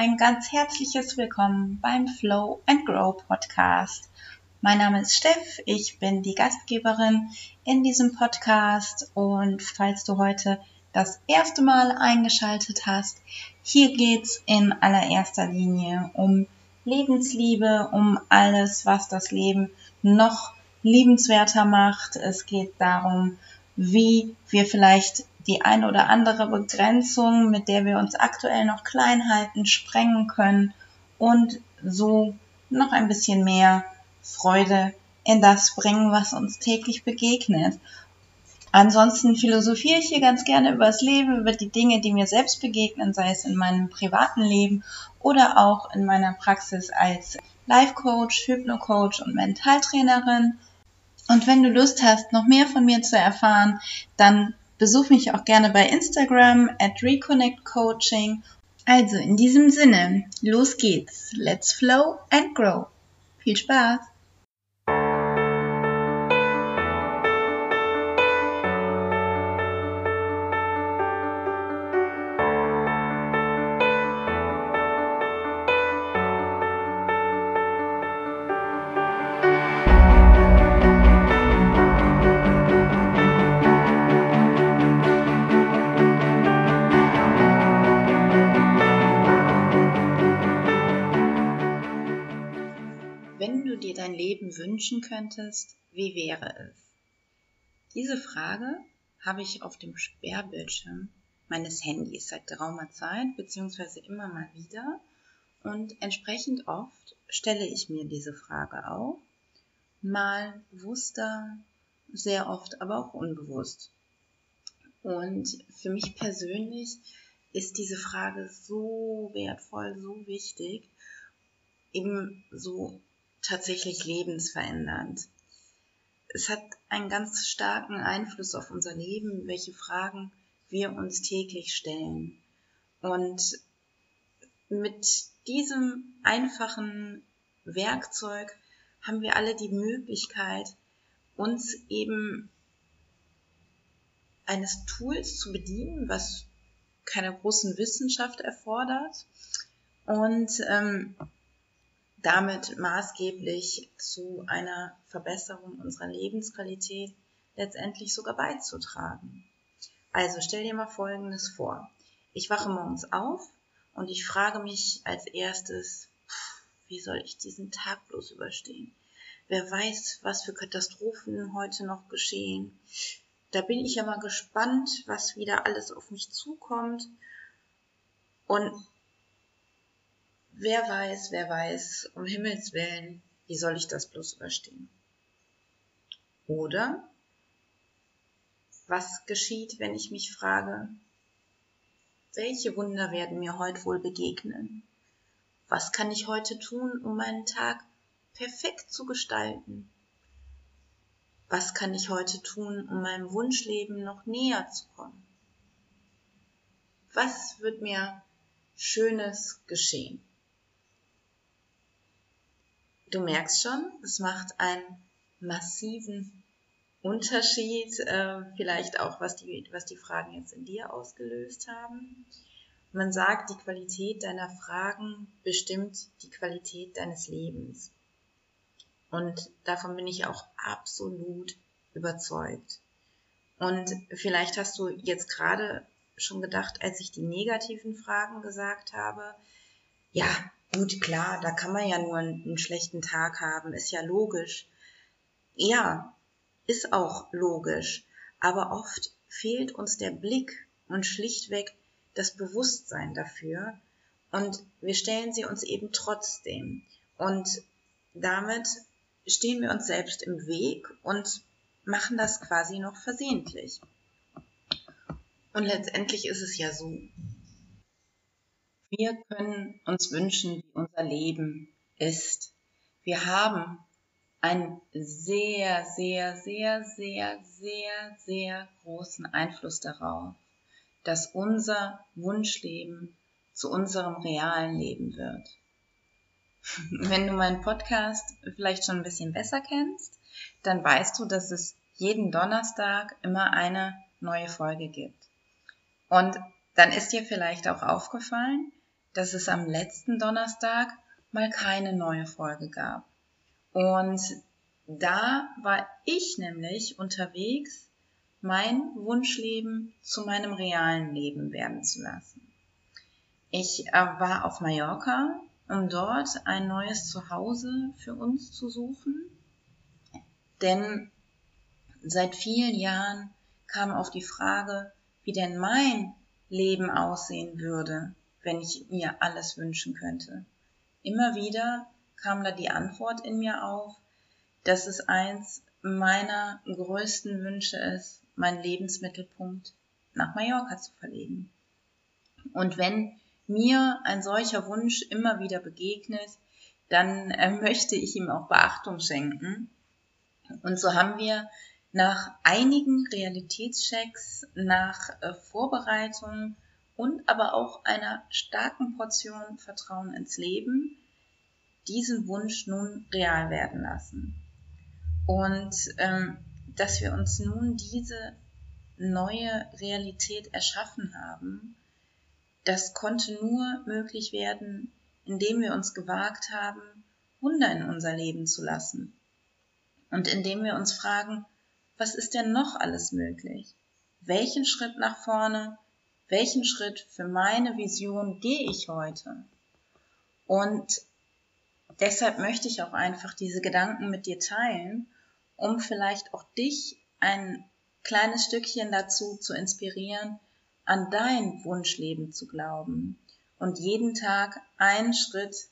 Ein ganz herzliches Willkommen beim Flow and Grow Podcast. Mein Name ist Steff, ich bin die Gastgeberin in diesem Podcast und falls du heute das erste Mal eingeschaltet hast, hier geht's in allererster Linie um Lebensliebe, um alles, was das Leben noch liebenswerter macht. Es geht darum, wie wir vielleicht die ein oder andere Begrenzung, mit der wir uns aktuell noch klein halten, sprengen können und so noch ein bisschen mehr Freude in das bringen, was uns täglich begegnet. Ansonsten philosophiere ich hier ganz gerne über das Leben, über die Dinge, die mir selbst begegnen, sei es in meinem privaten Leben oder auch in meiner Praxis als Life Coach, Hypno-Coach und Mentaltrainerin. Und wenn du Lust hast, noch mehr von mir zu erfahren, dann Besuch mich auch gerne bei Instagram at Reconnect Coaching. Also in diesem Sinne, los geht's. Let's flow and grow. Viel Spaß! Wünschen könntest, wie wäre es? Diese Frage habe ich auf dem Sperrbildschirm meines Handys seit geraumer Zeit, beziehungsweise immer mal wieder. Und entsprechend oft stelle ich mir diese Frage auch. Mal bewusster, sehr oft aber auch unbewusst. Und für mich persönlich ist diese Frage so wertvoll, so wichtig, eben so tatsächlich lebensverändernd. Es hat einen ganz starken Einfluss auf unser Leben, welche Fragen wir uns täglich stellen. Und mit diesem einfachen Werkzeug haben wir alle die Möglichkeit, uns eben eines Tools zu bedienen, was keine großen Wissenschaft erfordert und ähm, damit maßgeblich zu einer Verbesserung unserer Lebensqualität letztendlich sogar beizutragen. Also stell dir mal Folgendes vor. Ich wache morgens auf und ich frage mich als erstes, wie soll ich diesen Tag bloß überstehen? Wer weiß, was für Katastrophen heute noch geschehen. Da bin ich ja mal gespannt, was wieder alles auf mich zukommt. Und Wer weiß, wer weiß, um Himmels willen, wie soll ich das bloß überstehen? Oder was geschieht, wenn ich mich frage, welche Wunder werden mir heute wohl begegnen? Was kann ich heute tun, um meinen Tag perfekt zu gestalten? Was kann ich heute tun, um meinem Wunschleben noch näher zu kommen? Was wird mir Schönes geschehen? Du merkst schon, es macht einen massiven Unterschied, äh, vielleicht auch was die, was die Fragen jetzt in dir ausgelöst haben. Man sagt, die Qualität deiner Fragen bestimmt die Qualität deines Lebens. Und davon bin ich auch absolut überzeugt. Und vielleicht hast du jetzt gerade schon gedacht, als ich die negativen Fragen gesagt habe, ja, Gut, klar, da kann man ja nur einen, schlechten Tag haben, ist ja logisch. Ja, ist auch logisch. Aber oft fehlt uns der Blick und schlichtweg das Bewusstsein dafür. Und wir stellen sie uns eben trotzdem. Und damit stehen wir uns selbst im Weg und machen das quasi noch versehentlich. Und letztendlich ist es ja so, wir können uns wünschen, wie unser Leben ist. Wir haben einen sehr, sehr, sehr, sehr, sehr, sehr großen Einfluss darauf, dass unser Wunschleben zu unserem realen Leben wird. Wenn du meinen Podcast vielleicht schon ein bisschen besser kennst, dann weißt du, dass es jeden Donnerstag immer eine neue Folge gibt. Und dann ist dir vielleicht auch aufgefallen, dass es am letzten Donnerstag mal keine neue Folge gab. Und da war ich nämlich unterwegs, mein Wunschleben zu meinem realen Leben werden zu lassen. Ich äh, war auf Mallorca, um dort ein neues Zuhause für uns zu suchen, denn seit vielen Jahren kam auf die Frage, wie denn mein Leben aussehen würde, wenn ich mir alles wünschen könnte. Immer wieder kam da die Antwort in mir auf, dass es eins meiner größten Wünsche ist, meinen Lebensmittelpunkt nach Mallorca zu verlegen. Und wenn mir ein solcher Wunsch immer wieder begegnet, dann äh, möchte ich ihm auch Beachtung schenken. Und so haben wir nach einigen Realitätschecks, nach äh, Vorbereitungen und aber auch einer starken Portion Vertrauen ins Leben diesen Wunsch nun real werden lassen. Und ähm, dass wir uns nun diese neue Realität erschaffen haben, das konnte nur möglich werden, indem wir uns gewagt haben, Wunder in unser Leben zu lassen. Und indem wir uns fragen, was ist denn noch alles möglich? Welchen Schritt nach vorne welchen Schritt für meine Vision gehe ich heute? Und deshalb möchte ich auch einfach diese Gedanken mit dir teilen, um vielleicht auch dich ein kleines Stückchen dazu zu inspirieren, an dein Wunschleben zu glauben und jeden Tag einen Schritt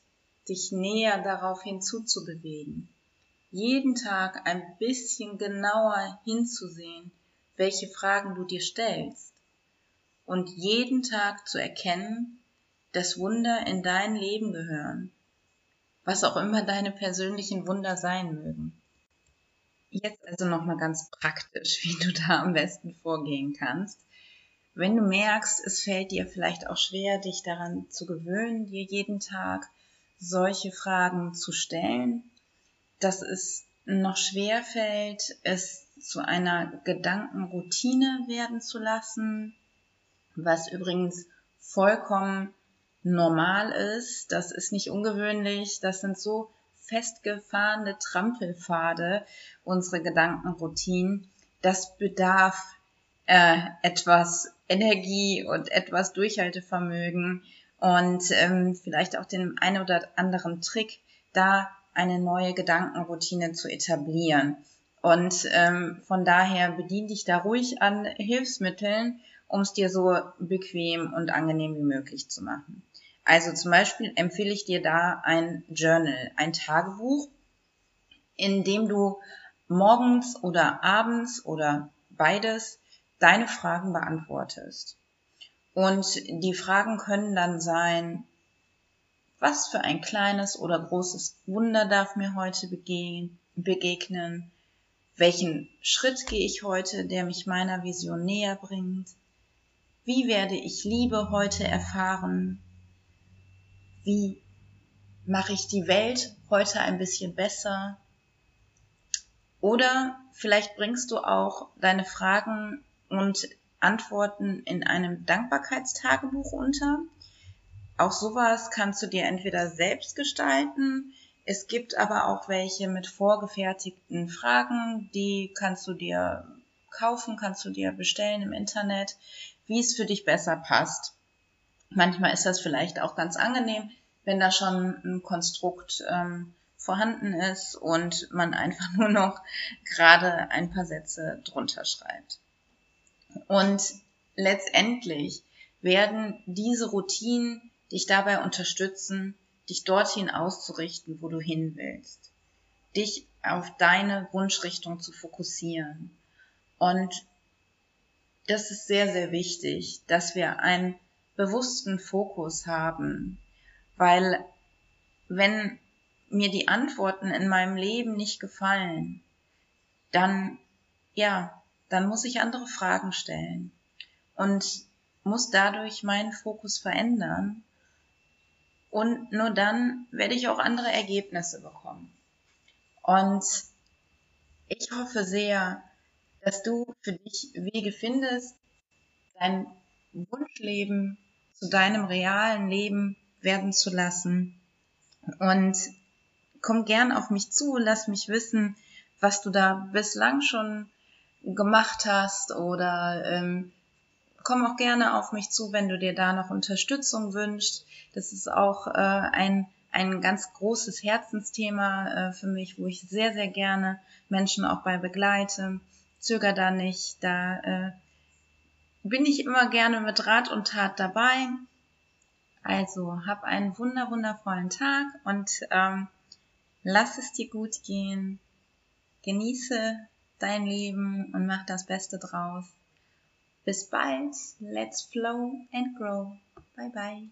dich näher darauf hinzuzubewegen. Jeden Tag ein bisschen genauer hinzusehen, welche Fragen du dir stellst und jeden Tag zu erkennen, dass Wunder in dein Leben gehören, was auch immer deine persönlichen Wunder sein mögen. Jetzt also nochmal ganz praktisch, wie du da am besten vorgehen kannst. Wenn du merkst, es fällt dir vielleicht auch schwer, dich daran zu gewöhnen, dir jeden Tag solche Fragen zu stellen, dass es noch schwer fällt, es zu einer Gedankenroutine werden zu lassen, was übrigens vollkommen normal ist. Das ist nicht ungewöhnlich. Das sind so festgefahrene Trampelpfade, unsere Gedankenroutinen. Das bedarf äh, etwas Energie und etwas Durchhaltevermögen und ähm, vielleicht auch den einen oder anderen Trick, da eine neue Gedankenroutine zu etablieren. Und ähm, von daher bedien dich da ruhig an Hilfsmitteln um es dir so bequem und angenehm wie möglich zu machen. Also zum Beispiel empfehle ich dir da ein Journal, ein Tagebuch, in dem du morgens oder abends oder beides deine Fragen beantwortest. Und die Fragen können dann sein, was für ein kleines oder großes Wunder darf mir heute begegnen? Welchen Schritt gehe ich heute, der mich meiner Vision näher bringt? Wie werde ich Liebe heute erfahren? Wie mache ich die Welt heute ein bisschen besser? Oder vielleicht bringst du auch deine Fragen und Antworten in einem Dankbarkeitstagebuch unter. Auch sowas kannst du dir entweder selbst gestalten. Es gibt aber auch welche mit vorgefertigten Fragen, die kannst du dir kaufen, kannst du dir bestellen im Internet wie es für dich besser passt. Manchmal ist das vielleicht auch ganz angenehm, wenn da schon ein Konstrukt ähm, vorhanden ist und man einfach nur noch gerade ein paar Sätze drunter schreibt. Und letztendlich werden diese Routinen dich dabei unterstützen, dich dorthin auszurichten, wo du hin willst. Dich auf deine Wunschrichtung zu fokussieren. Und das ist sehr, sehr wichtig, dass wir einen bewussten Fokus haben, weil wenn mir die Antworten in meinem Leben nicht gefallen, dann, ja, dann muss ich andere Fragen stellen und muss dadurch meinen Fokus verändern und nur dann werde ich auch andere Ergebnisse bekommen. Und ich hoffe sehr, dass du für dich Wege findest, dein Wunschleben zu deinem realen Leben werden zu lassen. Und komm gern auf mich zu, lass mich wissen, was du da bislang schon gemacht hast oder ähm, komm auch gerne auf mich zu, wenn du dir da noch Unterstützung wünschst. Das ist auch äh, ein, ein ganz großes Herzensthema äh, für mich, wo ich sehr, sehr gerne Menschen auch bei begleite. Zöger da nicht, da äh, bin ich immer gerne mit Rat und Tat dabei. Also hab einen wunder wundervollen Tag und ähm, lass es dir gut gehen. Genieße dein Leben und mach das Beste draus. Bis bald. Let's flow and grow. Bye bye.